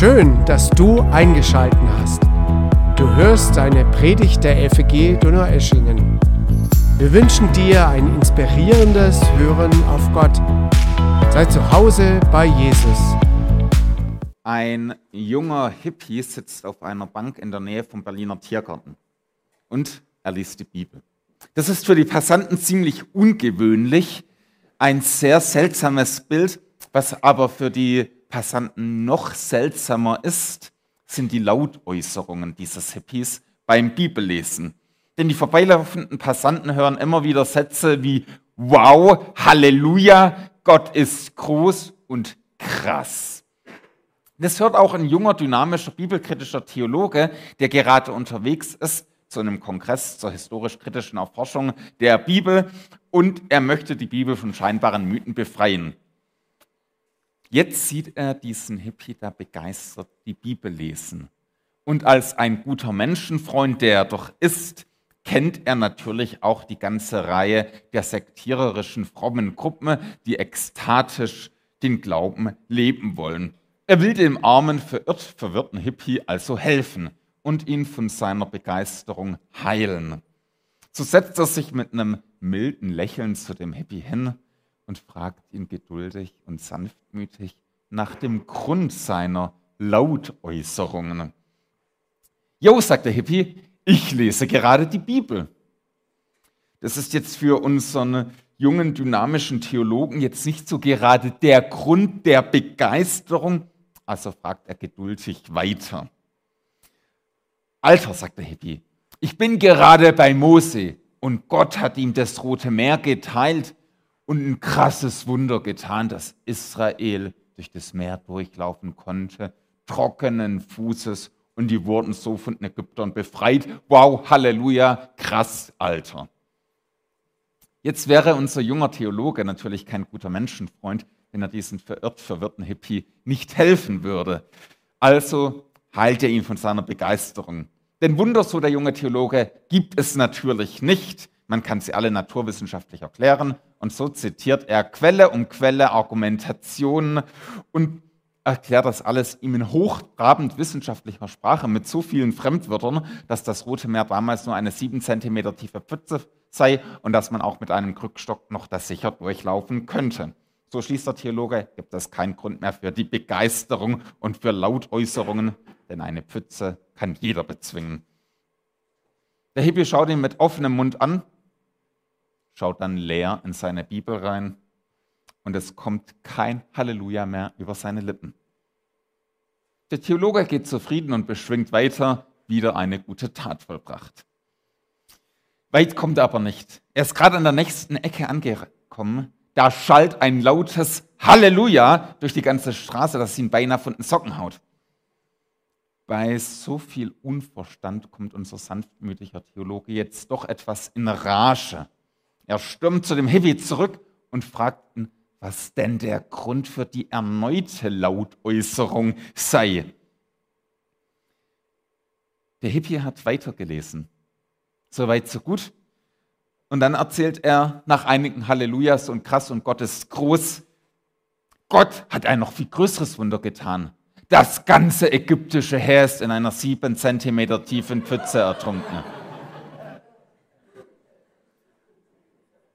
Schön, dass du eingeschalten hast. Du hörst eine Predigt der FEG Donaueschingen. Wir wünschen dir ein inspirierendes Hören auf Gott. Sei zu Hause bei Jesus. Ein junger Hippie sitzt auf einer Bank in der Nähe vom Berliner Tiergarten und er liest die Bibel. Das ist für die Passanten ziemlich ungewöhnlich, ein sehr seltsames Bild, was aber für die Passanten noch seltsamer ist, sind die Lautäußerungen dieses Hippies beim Bibellesen. Denn die vorbeilaufenden Passanten hören immer wieder Sätze wie Wow, Halleluja, Gott ist groß und krass. Das hört auch ein junger, dynamischer, bibelkritischer Theologe, der gerade unterwegs ist zu einem Kongress zur historisch-kritischen Erforschung der Bibel und er möchte die Bibel von scheinbaren Mythen befreien. Jetzt sieht er diesen Hippie da begeistert die Bibel lesen. Und als ein guter Menschenfreund, der er doch ist, kennt er natürlich auch die ganze Reihe der sektiererischen frommen Gruppen, die ekstatisch den Glauben leben wollen. Er will dem armen, verirrt verwirrten Hippie also helfen und ihn von seiner Begeisterung heilen. So setzt er sich mit einem milden Lächeln zu dem Hippie hin und fragt ihn geduldig und sanftmütig nach dem Grund seiner Lautäußerungen. Jo, sagt der Hippie, ich lese gerade die Bibel. Das ist jetzt für unseren jungen, dynamischen Theologen jetzt nicht so gerade der Grund der Begeisterung, also fragt er geduldig weiter. Alter, sagt der Hippie, ich bin gerade bei Mose und Gott hat ihm das Rote Meer geteilt und ein krasses Wunder getan, dass Israel durch das Meer durchlaufen konnte, trockenen Fußes und die wurden so von den Ägyptern befreit. Wow, Halleluja, krass, Alter. Jetzt wäre unser junger Theologe natürlich kein guter Menschenfreund, wenn er diesen verirrt verwirrten Hippie nicht helfen würde. Also heilt er ihn von seiner Begeisterung. Denn Wunder, so der junge Theologe, gibt es natürlich nicht. Man kann sie alle naturwissenschaftlich erklären. Und so zitiert er Quelle um Quelle, Argumentationen und erklärt das alles ihm in hochtrabend wissenschaftlicher Sprache mit so vielen Fremdwörtern, dass das Rote Meer damals nur eine sieben Zentimeter tiefe Pfütze sei und dass man auch mit einem Krückstock noch das sicher durchlaufen könnte. So schließt der Theologe, gibt es keinen Grund mehr für die Begeisterung und für Lautäußerungen, denn eine Pfütze kann jeder bezwingen. Der Hippie schaut ihn mit offenem Mund an schaut dann leer in seine Bibel rein und es kommt kein Halleluja mehr über seine Lippen. Der Theologe geht zufrieden und beschwingt weiter, wieder eine gute Tat vollbracht. Weit kommt er aber nicht. Er ist gerade an der nächsten Ecke angekommen. Da schallt ein lautes Halleluja durch die ganze Straße, dass ihn beinahe von den Socken haut. Bei so viel Unverstand kommt unser sanftmütiger Theologe jetzt doch etwas in Rage. Er stürmt zu dem Hippie zurück und fragt ihn, was denn der Grund für die erneute Lautäußerung sei. Der Hippie hat weitergelesen. Soweit, so gut. Und dann erzählt er nach einigen Hallelujahs und krass und Gott ist groß. Gott hat ein noch viel größeres Wunder getan. Das ganze ägyptische Heer ist in einer sieben Zentimeter tiefen Pfütze ertrunken.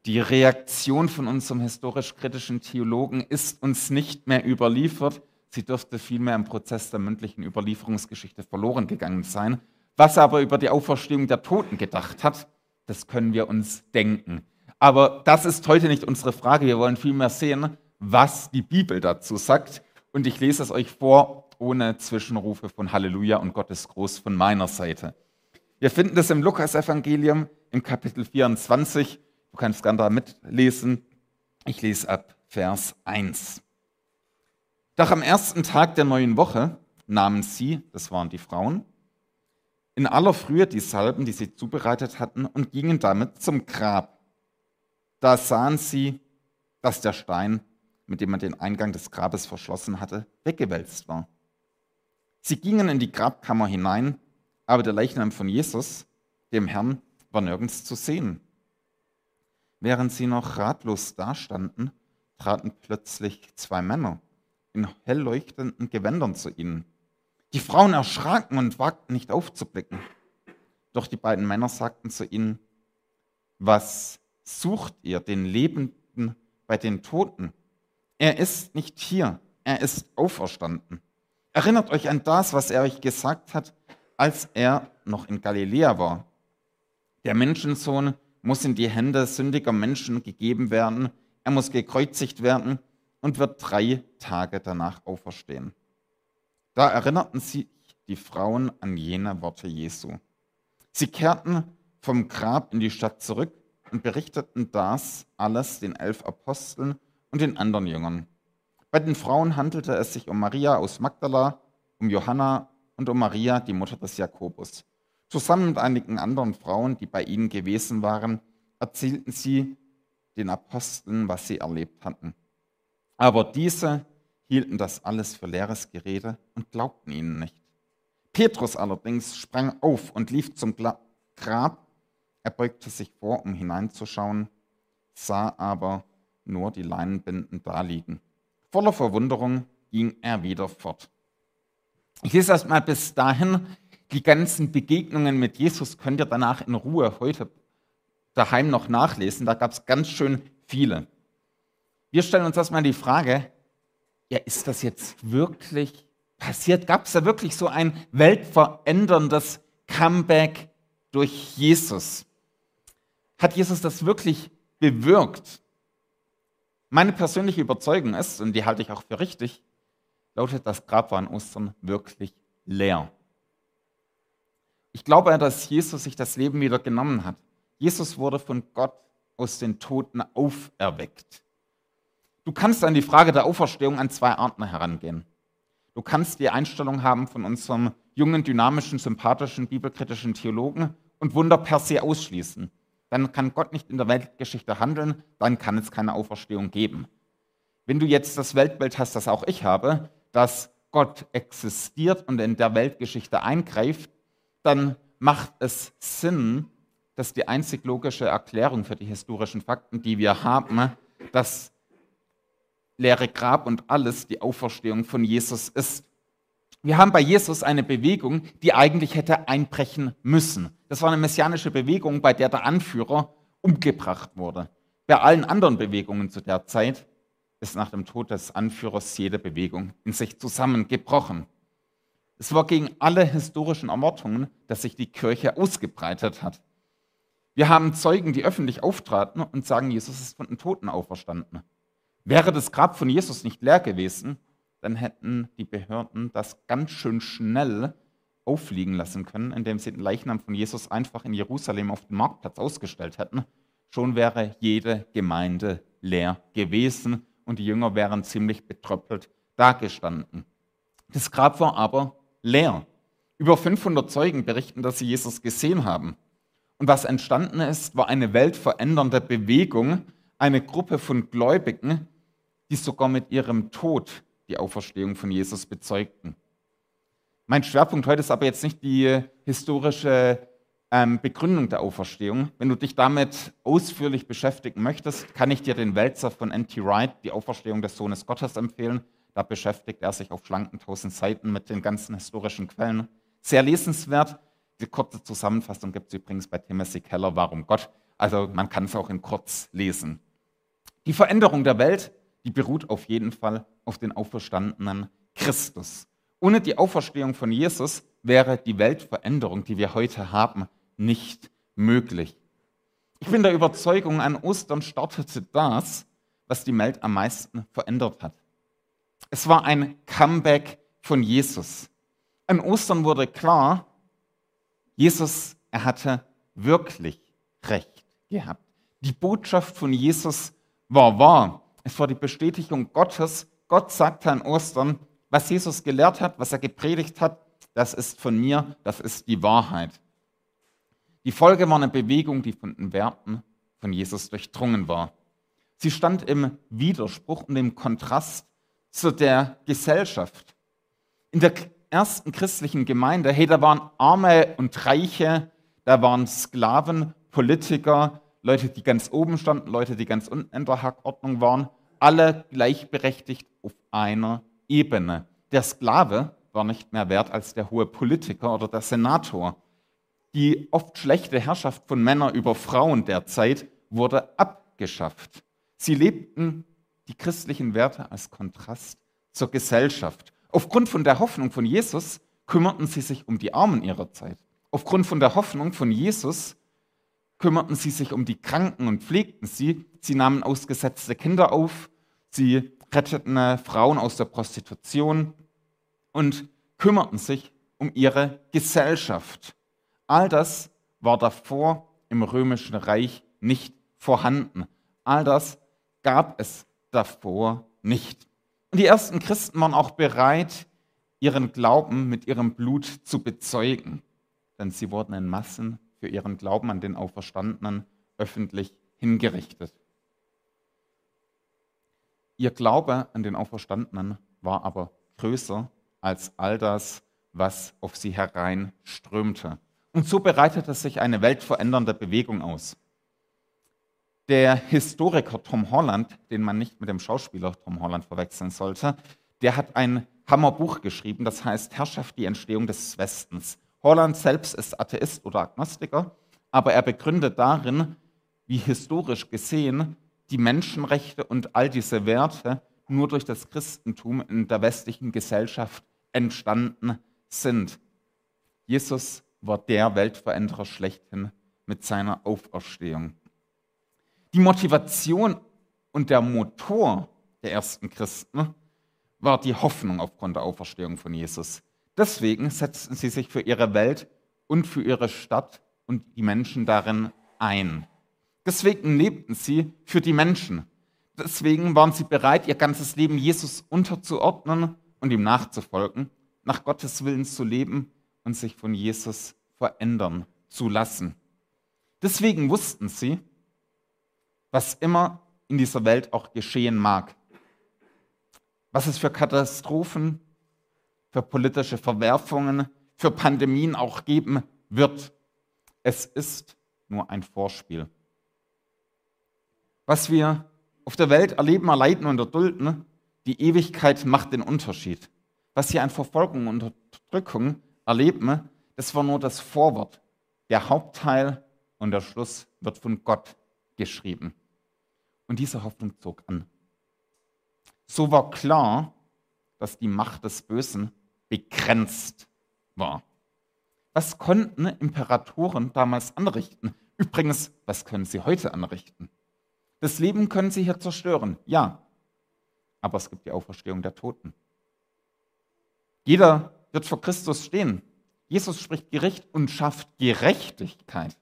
Die Reaktion von unserem historisch-kritischen Theologen ist uns nicht mehr überliefert. Sie dürfte vielmehr im Prozess der mündlichen Überlieferungsgeschichte verloren gegangen sein. Was er aber über die Auferstehung der Toten gedacht hat, das können wir uns denken. Aber das ist heute nicht unsere Frage. Wir wollen vielmehr sehen, was die Bibel dazu sagt. Und ich lese es euch vor, ohne Zwischenrufe von Halleluja und Gott ist groß von meiner Seite. Wir finden das im Lukas-Evangelium im Kapitel 24 Du kannst gerne da mitlesen. Ich lese ab Vers 1. Doch am ersten Tag der neuen Woche nahmen sie, das waren die Frauen, in aller Frühe die Salben, die sie zubereitet hatten, und gingen damit zum Grab. Da sahen sie, dass der Stein, mit dem man den Eingang des Grabes verschlossen hatte, weggewälzt war. Sie gingen in die Grabkammer hinein, aber der Leichnam von Jesus, dem Herrn, war nirgends zu sehen. Während sie noch ratlos dastanden, traten plötzlich zwei Männer in hell leuchtenden Gewändern zu ihnen. Die Frauen erschraken und wagten nicht aufzublicken. Doch die beiden Männer sagten zu ihnen, was sucht ihr den Lebenden bei den Toten? Er ist nicht hier, er ist auferstanden. Erinnert euch an das, was er euch gesagt hat, als er noch in Galiläa war. Der Menschensohn muss in die Hände sündiger Menschen gegeben werden, er muss gekreuzigt werden und wird drei Tage danach auferstehen. Da erinnerten sich die Frauen an jene Worte Jesu. Sie kehrten vom Grab in die Stadt zurück und berichteten das alles den elf Aposteln und den anderen Jüngern. Bei den Frauen handelte es sich um Maria aus Magdala, um Johanna und um Maria, die Mutter des Jakobus. Zusammen mit einigen anderen Frauen, die bei ihnen gewesen waren, erzählten sie den Aposteln, was sie erlebt hatten. Aber diese hielten das alles für leeres Gerede und glaubten ihnen nicht. Petrus allerdings sprang auf und lief zum Grab. Er beugte sich vor, um hineinzuschauen, sah aber nur die Leinenbinden daliegen. Voller Verwunderung ging er wieder fort. Ich lese erst mal bis dahin. Die ganzen Begegnungen mit Jesus könnt ihr danach in Ruhe heute daheim noch nachlesen. Da gab es ganz schön viele. Wir stellen uns erstmal die Frage, ja, ist das jetzt wirklich passiert? Gab es da wirklich so ein weltveränderndes Comeback durch Jesus? Hat Jesus das wirklich bewirkt? Meine persönliche Überzeugung ist, und die halte ich auch für richtig, lautet, das Grab war an Ostern wirklich leer. Ich glaube, dass Jesus sich das Leben wieder genommen hat. Jesus wurde von Gott aus den Toten auferweckt. Du kannst an die Frage der Auferstehung an zwei Arten herangehen. Du kannst die Einstellung haben von unserem jungen, dynamischen, sympathischen, bibelkritischen Theologen und Wunder per se ausschließen. Dann kann Gott nicht in der Weltgeschichte handeln, dann kann es keine Auferstehung geben. Wenn du jetzt das Weltbild hast, das auch ich habe, dass Gott existiert und in der Weltgeschichte eingreift, dann macht es Sinn, dass die einzig logische Erklärung für die historischen Fakten, die wir haben, das leere Grab und alles die Auferstehung von Jesus ist. Wir haben bei Jesus eine Bewegung, die eigentlich hätte einbrechen müssen. Das war eine messianische Bewegung, bei der der Anführer umgebracht wurde. Bei allen anderen Bewegungen zu der Zeit ist nach dem Tod des Anführers jede Bewegung in sich zusammengebrochen. Es war gegen alle historischen Erwartungen, dass sich die Kirche ausgebreitet hat. Wir haben Zeugen, die öffentlich auftraten und sagen, Jesus ist von den Toten auferstanden. Wäre das Grab von Jesus nicht leer gewesen, dann hätten die Behörden das ganz schön schnell auffliegen lassen können, indem sie den Leichnam von Jesus einfach in Jerusalem auf dem Marktplatz ausgestellt hätten. Schon wäre jede Gemeinde leer gewesen und die Jünger wären ziemlich betröppelt dagestanden. Das Grab war aber leer. Über 500 Zeugen berichten, dass sie Jesus gesehen haben. Und was entstanden ist, war eine weltverändernde Bewegung, eine Gruppe von Gläubigen, die sogar mit ihrem Tod die Auferstehung von Jesus bezeugten. Mein Schwerpunkt heute ist aber jetzt nicht die historische ähm, Begründung der Auferstehung. Wenn du dich damit ausführlich beschäftigen möchtest, kann ich dir den Wälzer von N.T. Wright, die Auferstehung des Sohnes Gottes, empfehlen. Da beschäftigt er sich auf schlanken tausend Seiten mit den ganzen historischen Quellen. Sehr lesenswert. Die kurze Zusammenfassung gibt es übrigens bei Timothy Keller, Warum Gott. Also man kann es auch in kurz lesen. Die Veränderung der Welt, die beruht auf jeden Fall auf den auferstandenen Christus. Ohne die Auferstehung von Jesus wäre die Weltveränderung, die wir heute haben, nicht möglich. Ich bin der Überzeugung, an Ostern startete das, was die Welt am meisten verändert hat. Es war ein Comeback von Jesus. An Ostern wurde klar, Jesus, er hatte wirklich recht gehabt. Die Botschaft von Jesus war wahr. Es war die Bestätigung Gottes. Gott sagte an Ostern, was Jesus gelehrt hat, was er gepredigt hat, das ist von mir, das ist die Wahrheit. Die Folge war eine Bewegung, die von den Werten von Jesus durchdrungen war. Sie stand im Widerspruch und im Kontrast zu der Gesellschaft. In der ersten christlichen Gemeinde, hey, da waren Arme und Reiche, da waren Sklaven, Politiker, Leute, die ganz oben standen, Leute, die ganz unten in der Hackordnung waren, alle gleichberechtigt auf einer Ebene. Der Sklave war nicht mehr wert als der hohe Politiker oder der Senator. Die oft schlechte Herrschaft von Männern über Frauen der Zeit wurde abgeschafft. Sie lebten die christlichen Werte als Kontrast zur Gesellschaft. Aufgrund von der Hoffnung von Jesus kümmerten sie sich um die Armen ihrer Zeit. Aufgrund von der Hoffnung von Jesus kümmerten sie sich um die Kranken und pflegten sie. Sie nahmen ausgesetzte Kinder auf, sie retteten Frauen aus der Prostitution und kümmerten sich um ihre Gesellschaft. All das war davor im römischen Reich nicht vorhanden. All das gab es davor nicht. Und die ersten Christen waren auch bereit, ihren Glauben mit ihrem Blut zu bezeugen, denn sie wurden in Massen für ihren Glauben an den Auferstandenen öffentlich hingerichtet. Ihr Glaube an den Auferstandenen war aber größer als all das, was auf sie hereinströmte. Und so bereitete sich eine weltverändernde Bewegung aus. Der Historiker Tom Holland, den man nicht mit dem Schauspieler Tom Holland verwechseln sollte, der hat ein Hammerbuch geschrieben, das heißt Herrschaft, die Entstehung des Westens. Holland selbst ist Atheist oder Agnostiker, aber er begründet darin, wie historisch gesehen die Menschenrechte und all diese Werte nur durch das Christentum in der westlichen Gesellschaft entstanden sind. Jesus war der Weltveränderer schlechthin mit seiner Auferstehung. Die Motivation und der Motor der ersten Christen war die Hoffnung aufgrund der Auferstehung von Jesus. Deswegen setzten sie sich für ihre Welt und für ihre Stadt und die Menschen darin ein. Deswegen lebten sie für die Menschen. Deswegen waren sie bereit, ihr ganzes Leben Jesus unterzuordnen und ihm nachzufolgen, nach Gottes Willen zu leben und sich von Jesus verändern zu lassen. Deswegen wussten sie, was immer in dieser Welt auch geschehen mag. Was es für Katastrophen, für politische Verwerfungen, für Pandemien auch geben wird. Es ist nur ein Vorspiel. Was wir auf der Welt erleben, erleiden und erdulden, die Ewigkeit macht den Unterschied. Was wir an Verfolgung und Unterdrückung erleben, das war nur das Vorwort. Der Hauptteil und der Schluss wird von Gott geschrieben. Und diese Hoffnung zog an. So war klar, dass die Macht des Bösen begrenzt war. Was konnten Imperatoren damals anrichten? Übrigens, was können sie heute anrichten? Das Leben können sie hier zerstören, ja. Aber es gibt die Auferstehung der Toten. Jeder wird vor Christus stehen. Jesus spricht Gericht und schafft Gerechtigkeit.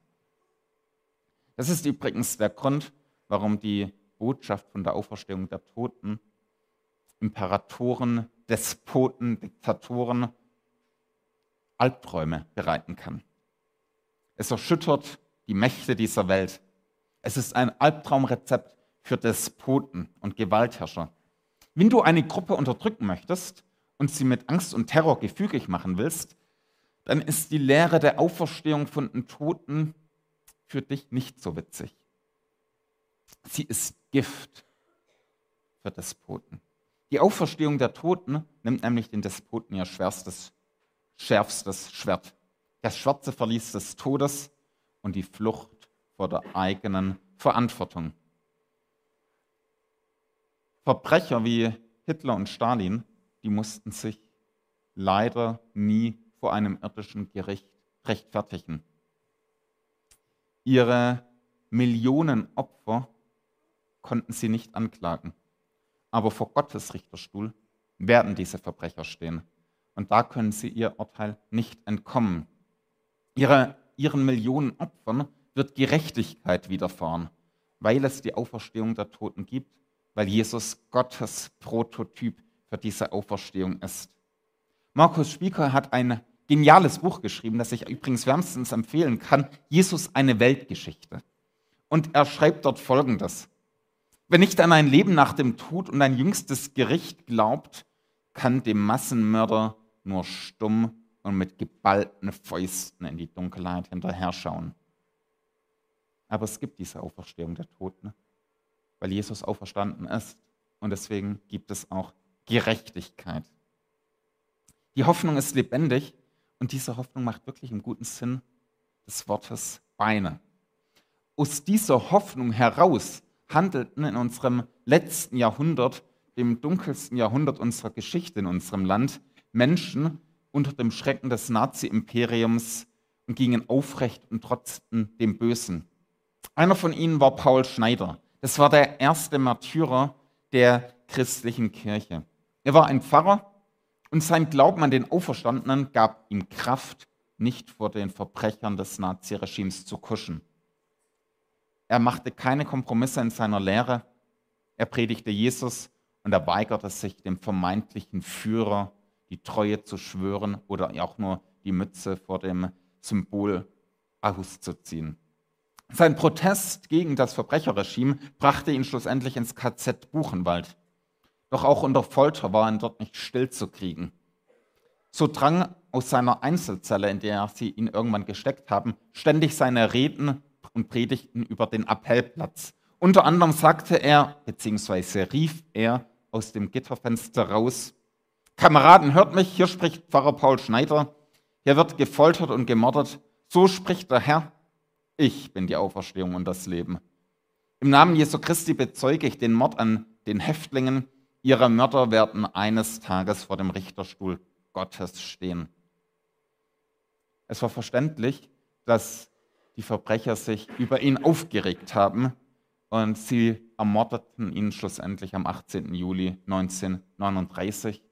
Das ist übrigens der Grund, warum die Botschaft von der Auferstehung der Toten Imperatoren, Despoten, Diktatoren Albträume bereiten kann. Es erschüttert die Mächte dieser Welt. Es ist ein Albtraumrezept für Despoten und Gewaltherrscher. Wenn du eine Gruppe unterdrücken möchtest und sie mit Angst und Terror gefügig machen willst, dann ist die Lehre der Auferstehung von den Toten für dich nicht so witzig. Sie ist Gift für Despoten. Die Auferstehung der Toten nimmt nämlich den Despoten ihr schwerstes, schärfstes Schwert. Das schwarze Verlies des Todes und die Flucht vor der eigenen Verantwortung. Verbrecher wie Hitler und Stalin, die mussten sich leider nie vor einem irdischen Gericht rechtfertigen. Ihre Millionen Opfer konnten sie nicht anklagen. Aber vor Gottes Richterstuhl werden diese Verbrecher stehen. Und da können sie ihr Urteil nicht entkommen. Ihre, ihren Millionen Opfern wird Gerechtigkeit widerfahren, weil es die Auferstehung der Toten gibt, weil Jesus Gottes Prototyp für diese Auferstehung ist. Markus Spieker hat ein geniales Buch geschrieben, das ich übrigens wärmstens empfehlen kann, Jesus eine Weltgeschichte. Und er schreibt dort Folgendes. Wer nicht an ein Leben nach dem Tod und ein jüngstes Gericht glaubt, kann dem Massenmörder nur stumm und mit geballten Fäusten in die Dunkelheit hinterher schauen. Aber es gibt diese Auferstehung der Toten, weil Jesus auferstanden ist. Und deswegen gibt es auch Gerechtigkeit. Die Hoffnung ist lebendig und diese Hoffnung macht wirklich im guten Sinn des Wortes Beine. Aus dieser Hoffnung heraus handelten in unserem letzten Jahrhundert, dem dunkelsten Jahrhundert unserer Geschichte in unserem Land, Menschen unter dem Schrecken des Nazi-Imperiums und gingen aufrecht und trotzten dem Bösen. Einer von ihnen war Paul Schneider. Das war der erste Märtyrer der christlichen Kirche. Er war ein Pfarrer und sein Glauben an den Auferstandenen gab ihm Kraft, nicht vor den Verbrechern des Naziregimes zu kuschen. Er machte keine Kompromisse in seiner Lehre. Er predigte Jesus und er weigerte sich, dem vermeintlichen Führer die Treue zu schwören oder auch nur die Mütze vor dem Symbol auszuziehen. Sein Protest gegen das Verbrecherregime brachte ihn schlussendlich ins KZ Buchenwald. Doch auch unter Folter war er dort nicht stillzukriegen. So drang aus seiner Einzelzelle, in der sie ihn irgendwann gesteckt haben, ständig seine Reden und Predigten über den Appellplatz. Unter anderem sagte er, beziehungsweise rief er aus dem Gitterfenster raus, Kameraden, hört mich, hier spricht Pfarrer Paul Schneider, hier wird gefoltert und gemordet, so spricht der Herr, ich bin die Auferstehung und das Leben. Im Namen Jesu Christi bezeuge ich den Mord an den Häftlingen, ihre Mörder werden eines Tages vor dem Richterstuhl Gottes stehen. Es war verständlich, dass die Verbrecher sich über ihn aufgeregt haben und sie ermordeten ihn schlussendlich am 18. Juli 1939,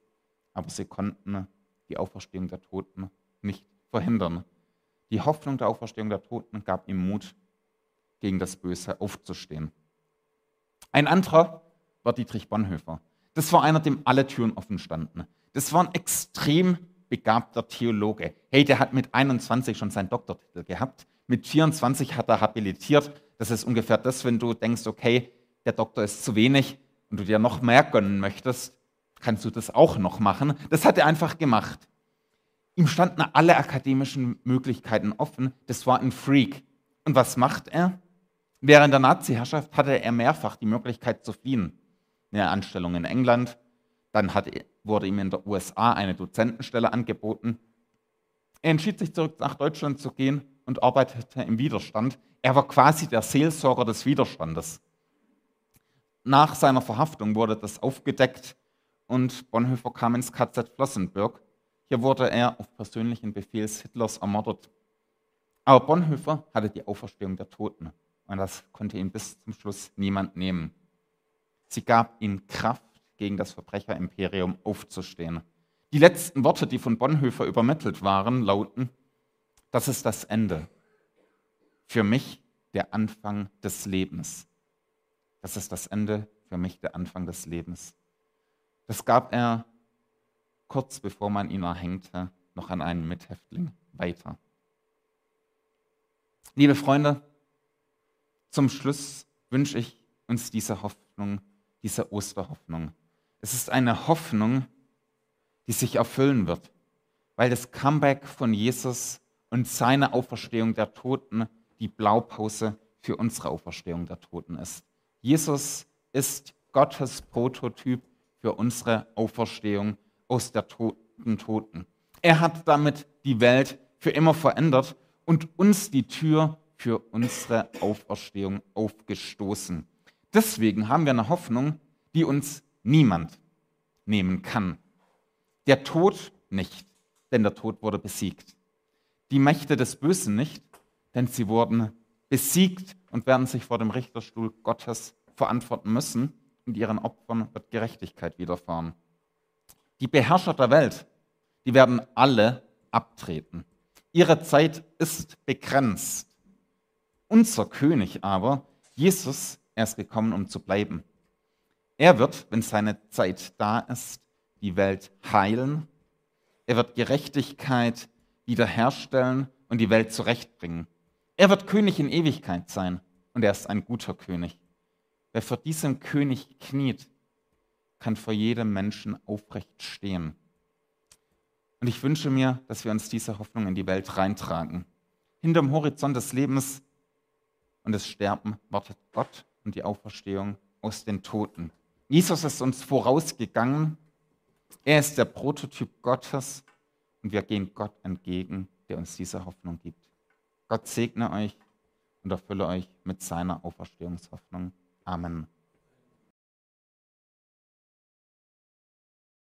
aber sie konnten die Auferstehung der Toten nicht verhindern. Die Hoffnung der Auferstehung der Toten gab ihm Mut, gegen das Böse aufzustehen. Ein anderer war Dietrich Bonhoeffer. Das war einer, dem alle Türen offen standen. Das war ein extrem begabter Theologe. Hey, der hat mit 21 schon seinen Doktortitel gehabt. Mit 24 hat er habilitiert. Das ist ungefähr das, wenn du denkst, okay, der Doktor ist zu wenig und du dir noch mehr gönnen möchtest, kannst du das auch noch machen. Das hat er einfach gemacht. Ihm standen alle akademischen Möglichkeiten offen. Das war ein Freak. Und was macht er? Während der Nazi-Herrschaft hatte er mehrfach die Möglichkeit zu fliehen. Eine Anstellung in England, dann hat, wurde ihm in der USA eine Dozentenstelle angeboten. Er entschied sich zurück nach Deutschland zu gehen und arbeitete im Widerstand. Er war quasi der Seelsorger des Widerstandes. Nach seiner Verhaftung wurde das aufgedeckt und Bonhoeffer kam ins KZ Flossenbürg. Hier wurde er auf persönlichen Befehl Hitlers ermordet. Aber Bonhoeffer hatte die Auferstehung der Toten und das konnte ihm bis zum Schluss niemand nehmen. Sie gab ihm Kraft, gegen das Verbrecherimperium aufzustehen. Die letzten Worte, die von Bonhoeffer übermittelt waren, lauten, das ist das Ende. Für mich der Anfang des Lebens. Das ist das Ende, für mich der Anfang des Lebens. Das gab er kurz bevor man ihn erhängte, noch an einen Mithäftling weiter. Liebe Freunde, zum Schluss wünsche ich uns diese Hoffnung, diese Osterhoffnung. Es ist eine Hoffnung, die sich erfüllen wird, weil das Comeback von Jesus und seine Auferstehung der Toten die Blaupause für unsere Auferstehung der Toten ist. Jesus ist Gottes Prototyp für unsere Auferstehung aus der Toten Toten. Er hat damit die Welt für immer verändert und uns die Tür für unsere Auferstehung aufgestoßen. Deswegen haben wir eine Hoffnung, die uns niemand nehmen kann. Der Tod nicht, denn der Tod wurde besiegt die Mächte des Bösen nicht, denn sie wurden besiegt und werden sich vor dem Richterstuhl Gottes verantworten müssen und ihren Opfern wird Gerechtigkeit widerfahren. Die Beherrscher der Welt, die werden alle abtreten. Ihre Zeit ist begrenzt. Unser König aber, Jesus, er ist gekommen, um zu bleiben. Er wird, wenn seine Zeit da ist, die Welt heilen. Er wird Gerechtigkeit wiederherstellen und die Welt zurechtbringen. Er wird König in Ewigkeit sein und er ist ein guter König. Wer vor diesem König kniet, kann vor jedem Menschen aufrecht stehen. Und ich wünsche mir, dass wir uns diese Hoffnung in die Welt reintragen. Hinterm Horizont des Lebens und des Sterben wartet Gott und die Auferstehung aus den Toten. Jesus ist uns vorausgegangen. Er ist der Prototyp Gottes und wir gehen Gott entgegen, der uns diese Hoffnung gibt. Gott segne euch und erfülle euch mit seiner Auferstehungshoffnung. Amen.